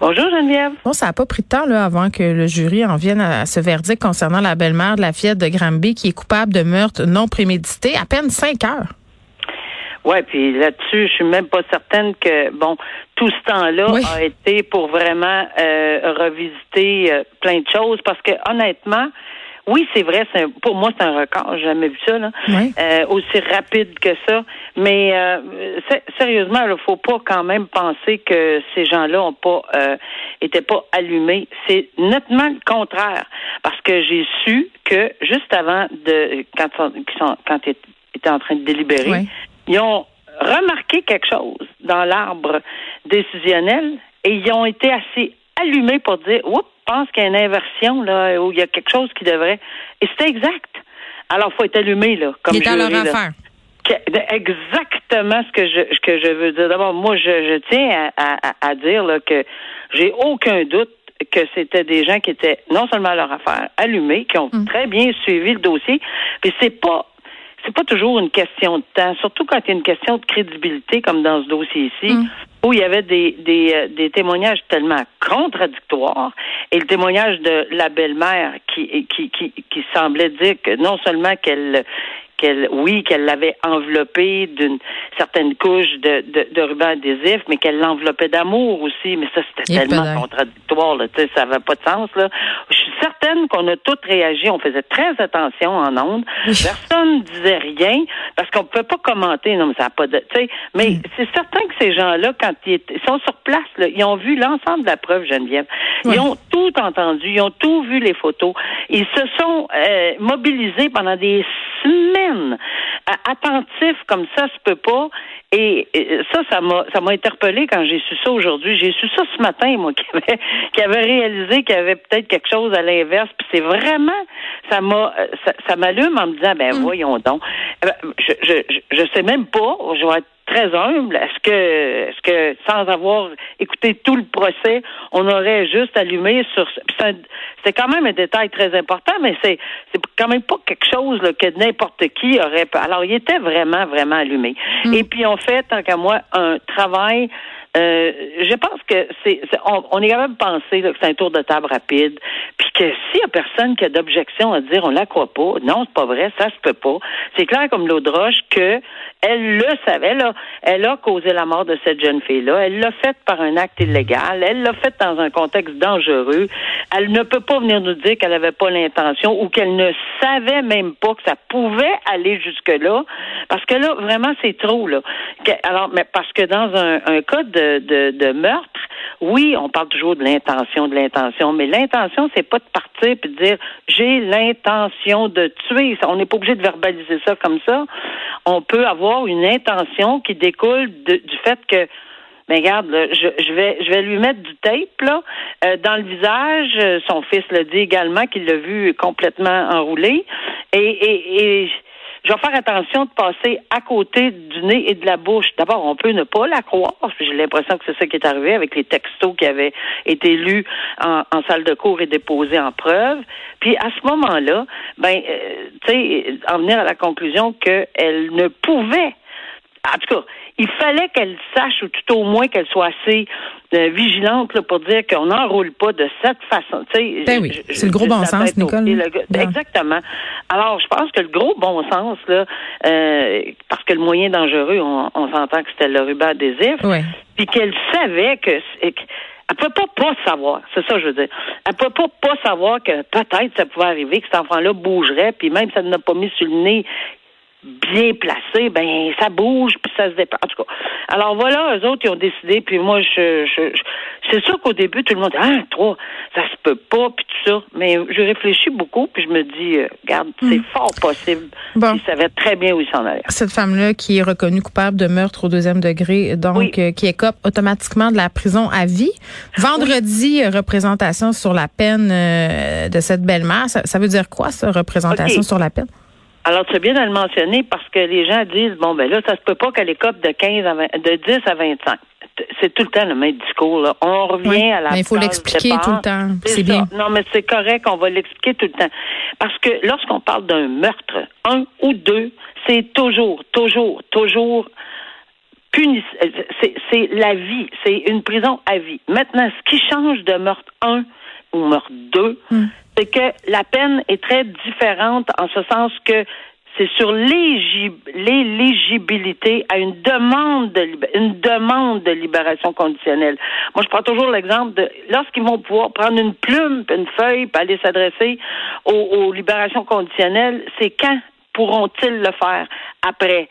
Bonjour, Geneviève. Bon, ça n'a pas pris de temps là, avant que le jury en vienne à ce verdict concernant la belle-mère de la fillette de Granby qui est coupable de meurtre non prémédité. À peine cinq heures. Ouais, puis là-dessus, je suis même pas certaine que bon, tout ce temps-là Oui. a été pour vraiment euh, revisiter euh, plein de choses parce que honnêtement, oui, c'est vrai, c'est un- pour moi c'est un record, j'ai jamais vu ça là, Oui. euh, aussi rapide que ça. Mais euh, sé- sérieusement, il faut pas quand même penser que ces gens-là ont pas euh, étaient pas allumés. C'est nettement le contraire parce que j'ai su que juste avant de quand ils sont- quand ils étaient en train de délibérer, Oui. ils ont remarqué quelque chose dans l'arbre décisionnel et ils ont été assez allumés pour dire Oups, pense qu'il y a une inversion là, où il y a quelque chose qui devrait. Et c'était exact. Alors, il faut être allumé, là, comme Il est à leur là. affaire. Exactement ce que je ce que je veux dire. D'abord, moi, je, je tiens à, à- à dire là, que j'ai aucun doute que c'était des gens qui étaient non seulement à leur affaire, allumés, qui ont très bien suivi le dossier. Puis c'est pas c'est pas toujours une question de temps, surtout quand il y a une question de crédibilité, comme dans ce dossier ici, où il y avait des, des, euh, des témoignages tellement contradictoires, et le témoignage de la belle-mère qui, qui, qui, qui semblait dire que non seulement qu'elle qu'elle, oui, qu'elle l'avait enveloppé d'une certaine couche de, de, de ruban adhésif, mais qu'elle l'enveloppait d'amour aussi. Mais ça, c'était tellement contradictoire, là, ça n'avait pas de sens, là. Je suis certaine qu'on a toutes réagi, on faisait très attention en ondes. Personne disait rien, parce qu'on ne pouvait pas commenter, non, mais ça n'a pas de, tu sais, mais c'est certain que ces gens-là, quand ils, sont sur place, là, ils ont vu l'ensemble de la preuve, Geneviève. Ils ont tout entendu, ils ont tout vu les photos. Ils se sont euh, mobilisés pendant des semaines, à- attentifs comme ça se peut pas. Et, ça, ça m'a, ça m'a interpellé quand j'ai su ça aujourd'hui. J'ai su ça ce matin, moi, qui avait, qui avait réalisé qu'il y avait peut-être quelque chose à l'inverse. Puis c'est vraiment, ça m'a, euh, ça, ça m'allume en me disant, ben voyons donc. Eh ben, Je, je, je, sais même pas. Je vais être très humble. Est-ce que, est-ce que sans avoir écouté tout le procès, on aurait juste allumé sur. c'est un- C'est quand même un détail très important, mais c'est, c'est quand même pas quelque chose là, que n'importe qui aurait. Alors, il était vraiment, vraiment allumé. Et puis, on fait, tant qu'à moi, un travail. Euh, je pense que c'est, on, on est capable de penser là, que c'est un tour de table rapide, puis que s'il y a personne qui a d'objection à dire on la croit pas, non, c'est pas vrai, ça se peut pas. C'est clair comme l'eau de roche que elle le savait, là, elle a causé la mort de cette jeune fille-là, elle l'a fait par un acte illégal, elle l'a fait dans un contexte dangereux. Elle ne peut pas venir nous dire qu'elle n'avait pas l'intention ou qu'elle ne savait même pas que ça pouvait aller jusque-là, parce que là, vraiment, c'est trop, là. Alors, mais parce que dans un, un cas de, meurtre, oui, on parle toujours de l'intention, de l'intention, mais l'intention, c'est pas de partir puis de dire j'ai l'intention de tuer. On n'est pas obligé de verbaliser ça comme ça. On peut avoir une intention qui découle de- du fait que mais regarde, là, je, je vais je vais lui mettre du tape là euh, dans le visage. Son fils le dit également qu'il l'a vu complètement enroulé. Et, et, et je vais faire attention de passer à côté du nez et de la bouche. D'abord, on peut ne pas la croire. J'ai l'impression que c'est ça qui est arrivé avec les textos qui avaient été lus en, salle de cours et déposés en preuve. Puis à ce moment-là, ben, euh, tu sais, en venir à la conclusion qu'elle ne pouvait en tout cas, il fallait qu'elle sache, ou tout au moins qu'elle soit assez euh, vigilante là, pour dire qu'on n'enroule pas de cette façon. Ben oui, c'est le gros bon la sens, Nicole. le. Exactement. Alors, je pense que le gros bon sens, là, euh, parce que le moyen dangereux, on, on s'entend que c'était le ruban adhésif, puis qu'elle savait que... elle peut pas pas savoir, c'est ça que je veux dire. Elle peut pas pas savoir que peut-être ça pouvait arriver, que cet enfant-là bougerait, puis même si elle n'a pas mis sur le nez bien placé, ben ça bouge puis ça se dépend. En tout cas, alors voilà, eux autres ils ont décidé, puis moi je, je, je- c'est sûr qu'au début tout le monde dit ah toi ça se peut pas puis tout ça, mais je réfléchis beaucoup puis je me dis euh, regarde c'est fort possible. Bon. Ils savaient très bien où ils s'en allaient. Cette femme-là qui est reconnue coupable de meurtre au deuxième degré, donc Oui. euh, qui écope automatiquement de la prison à vie. Vendredi, représentation sur la peine euh, de cette belle-mère. Ça, ça veut dire quoi, ça, représentation sur la peine? Alors, tu as bien de le mentionner parce que les gens disent, bon, ben là, ça se peut pas qu'elle écope de 15 à 20, de 10 à 25. C'est tout le temps le même discours. Là. On revient à la. Mais il faut l'expliquer tout le temps. C'est bien. Non, mais c'est correct. On va l'expliquer tout le temps. Parce que lorsqu'on parle d'un meurtre, un ou deux, c'est toujours, toujours, toujours puni. C'est la vie. C'est une prison à vie. Maintenant, ce qui change de meurtre un ou meurtre deux, hmm. C'est que la peine est très différente en ce sens que c'est sur l'éligibilité à une demande de de libération conditionnelle. Moi, je prends toujours l'exemple de lorsqu'ils vont pouvoir prendre une plume, une feuille, pour aller s'adresser aux libérations conditionnelles, c'est quand pourront-ils le faire après?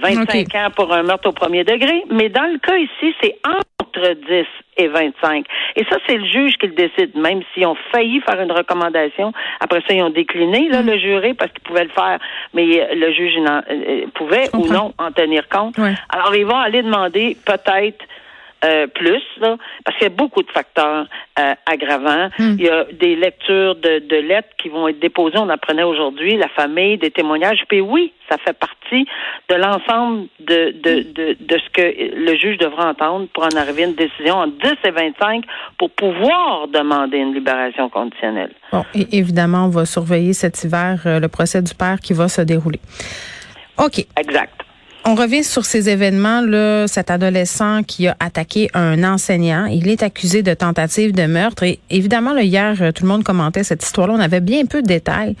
25 ans pour un meurtre au premier degré, mais dans le cas ici, c'est entre 10 et 25. Et ça, c'est le juge qui le décide, même s'ils ont failli faire une recommandation. Après ça, ils ont décliné là, mm. le juré parce qu'ils pouvaient le faire, mais euh, le juge euh, pouvait ou non en tenir compte. Alors, ils vont aller demander peut-être euh, plus, là, parce qu'il y a beaucoup de facteurs euh, aggravants. Hmm. Il y a des lectures de, de, lettres qui vont être déposées, on apprenait aujourd'hui, la famille, des témoignages. Puis oui, ça fait partie de l'ensemble de, de, de, de, ce que le juge devra entendre pour en arriver à une décision en 10 et 25 pour pouvoir demander une libération conditionnelle. Bon, et évidemment, on va surveiller cet hiver euh, le procès du père qui va se dérouler. OK. Exact. On revient sur ces événements là, cet adolescent qui a attaqué un enseignant, il est accusé de tentative de meurtre. Et évidemment là, hier tout le monde commentait cette histoire-là, on avait bien peu de détails.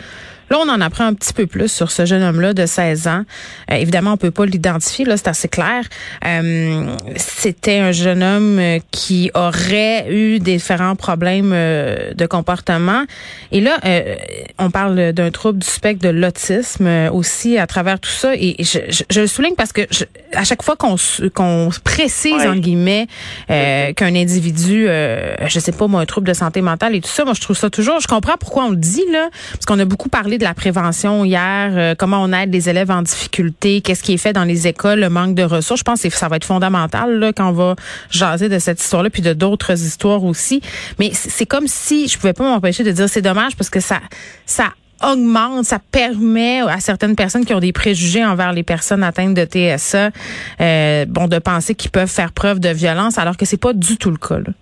Là, on en apprend un petit peu plus sur ce jeune homme-là de 16 ans. Euh, évidemment, on peut pas l'identifier, là, c'est assez clair. Euh, c'était un jeune homme euh, qui aurait eu différents problèmes de comportement. Et là, on parle d'un trouble du spectre de l'autisme aussi à travers tout ça. Et je, je, le souligne parce que à chaque fois qu'on qu'on précise, en guillemets, qu'un individu, je sais pas moi, un trouble de santé mentale et tout ça, moi, je trouve ça toujours, je comprends pourquoi on le dit, là, parce qu'on a beaucoup parlé de la prévention hier, euh, comment on aide les élèves en difficulté, qu'est-ce qui est fait dans les écoles, le manque de ressources. Je pense que ça va être fondamental là, quand on va jaser de cette histoire-là, puis de d'autres histoires aussi. Mais c'est comme si je pouvais pas m'empêcher de dire c'est dommage parce que ça, ça augmente, ça permet à certaines personnes qui ont des préjugés envers les personnes atteintes de TSA, euh, bon, de penser qu'ils peuvent faire preuve de violence, alors que c'est pas du tout le cas. Là.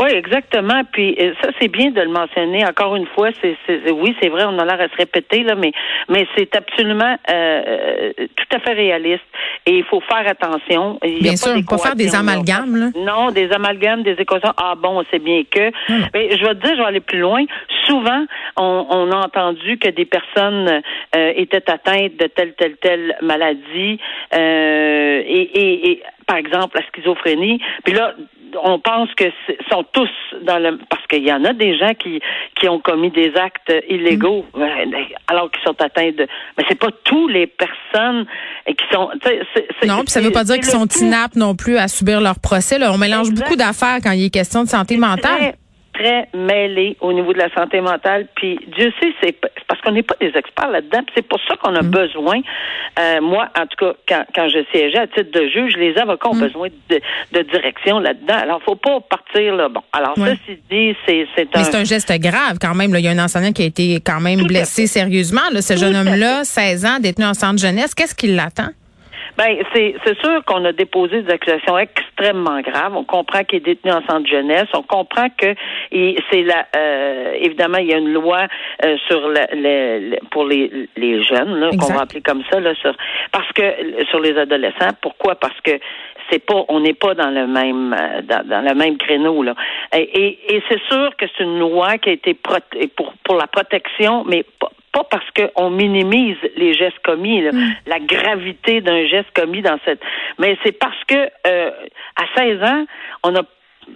Oui, exactement. Puis euh, ça, c'est bien de le mentionner. Encore une fois, c'est, oui, c'est vrai, on a l'air à se répéter là, mais mais c'est absolument euh, euh, tout à fait réaliste. Et il faut faire attention. Il bien sûr, pas faire des amalgames. Là. Non, des amalgames, des équations. Ah bon, c'est bien que. Mais je vais te dire, je vais aller plus loin. Souvent, on, on a entendu que des personnes étaient atteintes de telle telle telle maladie et, et, et par exemple la schizophrénie. Puis là, on pense que sont tous dans le parce qu'il y en a des gens qui qui ont commis des actes illégaux mm. ben, alors qu'ils sont atteints de mais c'est pas tous les personnes qui sont non puis ça veut pas dire qu'ils sont inaptes non plus à subir leur procès là. on mélange beaucoup d'affaires quand il est question de santé mentale très mêlés au niveau de la santé mentale. Puis Dieu sait, c'est parce qu'on n'est pas des experts là-dedans. C'est pour ça qu'on a mm. besoin. Euh, moi, en tout cas, quand, quand je siégeais à titre de juge, les avocats ont mm. besoin de, de direction là-dedans. Alors, faut pas partir là. Bon, alors ça, c'est dit, c'est c'est un. c'est un geste grave quand même. Là. Il y a un enseignant qui a été quand même blessé sérieusement. Là, ce jeune homme-là, 16 ans, détenu en centre jeunesse. Qu'est-ce qui l'attend? Ben, c'est, c'est sûr qu'on a déposé des accusations extrêmement graves. On comprend qu'il est détenu en centre jeunesse. On comprend que c'est la, euh, évidemment, il y a une loi euh, sur le, pour les, les jeunes, là, qu'on va appeler comme ça, là, sur, parce que sur les adolescents. Pourquoi? Parce que c'est pas, on n'est pas dans le même euh, dans, dans, le même créneau là. Et, et, c'est sûr que c'est une loi qui a été pour pour la protection, mais pas, pas parce qu'on minimise les gestes commis, mm. la gravité d'un geste commis dans cette, mais c'est parce que euh, à 16 ans, on a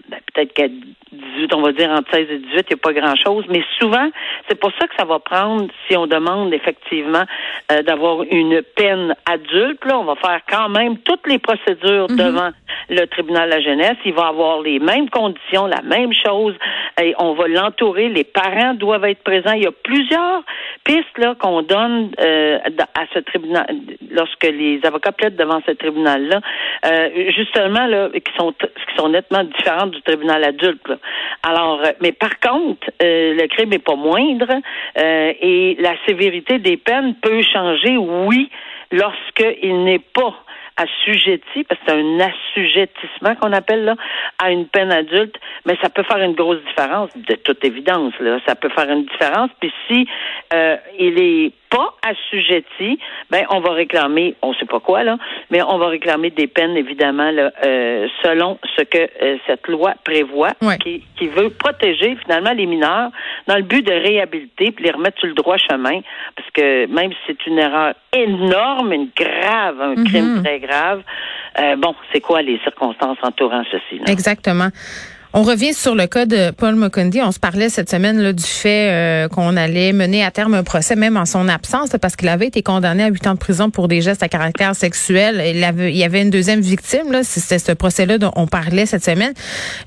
ben, peut-être qu'à 18, on va dire entre 16 et 18, il n'y a pas grand-chose, mais souvent, c'est pour ça que ça va prendre, si on demande effectivement euh, d'avoir une peine adulte, là, on va faire quand même toutes les procédures mm-hmm. devant le tribunal de la jeunesse. Il va avoir les mêmes conditions, la même chose, et on va l'entourer. Les parents doivent être présents. Il y a plusieurs pistes là qu'on donne euh, à ce tribunal lorsque les avocats plaident devant ce tribunal-là, euh, justement là, qui sont qui sont nettement différents du tribunal adulte. Alors, euh, mais par contre, euh, le crime n'est pas moindre et la sévérité des peines peut changer, oui, lorsqu'il n'est pas assujetti, parce que c'est un assujettissement qu'on appelle là, à une peine adulte, mais ça peut faire une grosse différence, de toute évidence. Là. Ça peut faire une différence. Puis si euh, il est pas assujetti, ben on va réclamer, on sait pas quoi là, mais on va réclamer des peines évidemment là, euh, selon ce que euh, cette loi prévoit, qui, qui, veut protéger finalement les mineurs dans le but de réhabiliter puis les remettre sur le droit chemin, parce que même si c'est une erreur énorme, une grave, un mm-hmm. crime très euh, bon, c'est quoi les circonstances entourant ceci? Exactement. On revient sur le cas de Paul Mukundi. On se parlait cette semaine là, du fait euh, qu'on allait mener à terme un procès, même en son absence, parce qu'il avait été condamné à huit ans de prison pour des gestes à caractère sexuel. Il, y avait une deuxième victime. C'était ce procès-là dont on parlait cette semaine.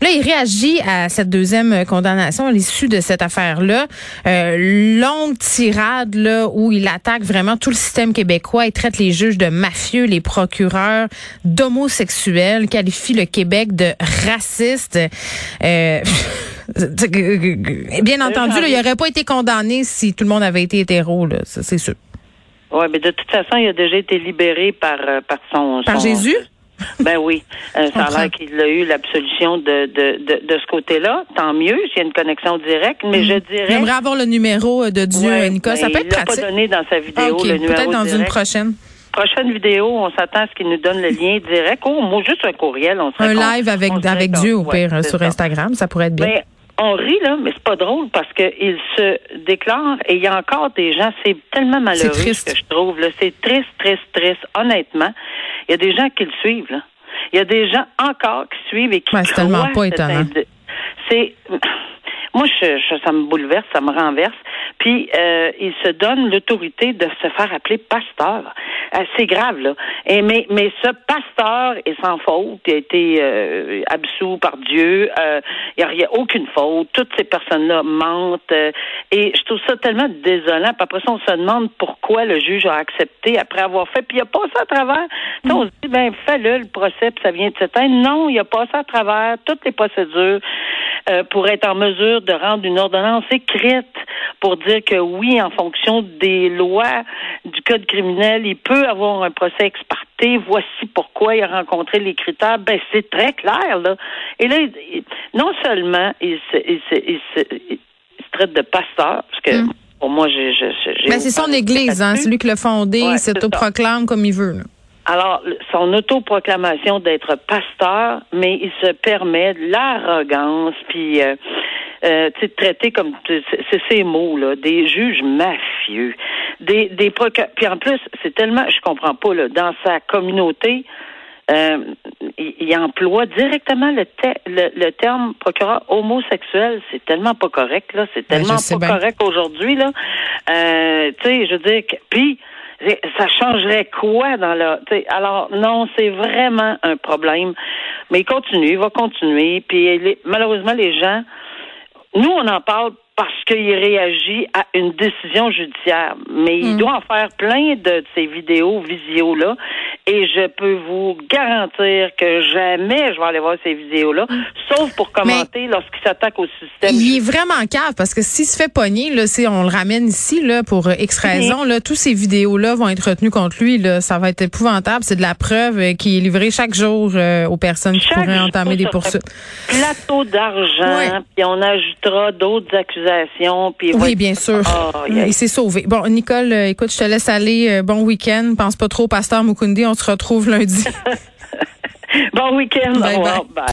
Là, il réagit à cette deuxième condamnation à l'issue de cette affaire-là. Euh, longue tirade là où il attaque vraiment tout le système québécois. Il traite les juges de mafieux, les procureurs d'homosexuels, qualifie le Québec de raciste. Euh, bien entendu, il n'aurait pas été condamné si tout le monde avait été hétéro, c'est sûr. Oui, mais de toute façon, il a déjà été libéré par, euh, par son... Par Jésus? Ben oui, euh, ça a l'air qu'il a eu l'absolution de, de, de, ce côté-là. Tant mieux, s'il y a une connexion directe, mais je mm. dirais... J'aimerais avoir le numéro de Dieu, Nicole. Ça peut être pratique. Il pas donné dans sa vidéo, le numéro Peut-être dans une prochaine prochaine vidéo, on s'attend à ce qu'il nous donne le lien direct. ou moi, juste un courriel. On un live avec, avec Dieu, au pire, sur Instagram. Ça pourrait être bien. Mais, on rit, là, mais c'est pas drôle parce qu'il se déclare et il y a encore des gens, c'est tellement malheureux que je trouve. C'est triste, triste, triste. Honnêtement, il y a des gens qui le suivent. Là. Il y a des gens encore qui suivent et qui ouais, c'est tellement pas étonnant. C'est moi, je, ça me bouleverse, ça me renverse. Puis, euh, il se donne l'autorité de se faire appeler pasteur. Euh, c'est grave, là. Et, mais, mais ce pasteur est sans faute. Il a été euh, absous par Dieu. Euh, il n'y a, aucune faute. Toutes ces personnes-là mentent. et je trouve ça tellement désolant. Puis après ça, on se demande pourquoi le juge a accepté après avoir fait. Puis il a passé à travers. On se dit, ben, fais-le, le procès, puis ça vient de s'éteindre. Non, il a passé à travers toutes les procédures. Euh, pour être en mesure de rendre une ordonnance écrite pour dire que oui, en fonction des lois du code criminel, il peut avoir un procès exparté. Voici pourquoi il a rencontré les critères. Ben, c'est très clair, là. Et là, non seulement il se, il se, il se, traite de pasteur, parce que mm. pour moi, j'ai. Ben, c'est son église, hein, celui qui l'a fondé, il s'autoproclame comme il veut. Là. Alors, son autoproclamation d'être pasteur, mais il se permet de l'arrogance, puis euh, euh, tu sais, traiter comme c'est ces mots là, des juges mafieux, des des puis en plus, c'est tellement, je comprends pas là, dans sa communauté. Euh, il, emploie directement le, le, terme procureur homosexuel. C'est tellement pas correct, là. C'est ben, tellement pas correct aujourd'hui, là. Euh, tu sais, je veux dire, puis ça changerait quoi dans la. Alors, non, c'est vraiment un problème. Mais il continue, il va continuer. Puis malheureusement, les gens, nous, on en parle parce qu'il réagit à une décision judiciaire. Mais il hmm. doit en faire plein de ces vidéos, visio-là. Et je peux vous garantir que jamais je vais aller voir ces vidéos-là, sauf pour commenter lorsqu'il s'attaque au système. Il est vraiment cave parce que s'il se fait pogner, là, si on le ramène ici là, pour X raison, là, tous ces vidéos-là vont être retenues contre lui. Là. Ça va être épouvantable. C'est de la preuve euh, qui est livrée chaque jour euh, aux personnes qui pourraient entamer des poursuites. Plateau d'argent, puis on ajoutera d'autres accusations. Puis oui, bien sûr. Oh, Il s'est sauvé. Bon, Nicole, euh, écoute, je te laisse aller. bon week-end. Pense pas trop au pasteur Mukundi se retrouve lundi. bon week-end. Bye, bye.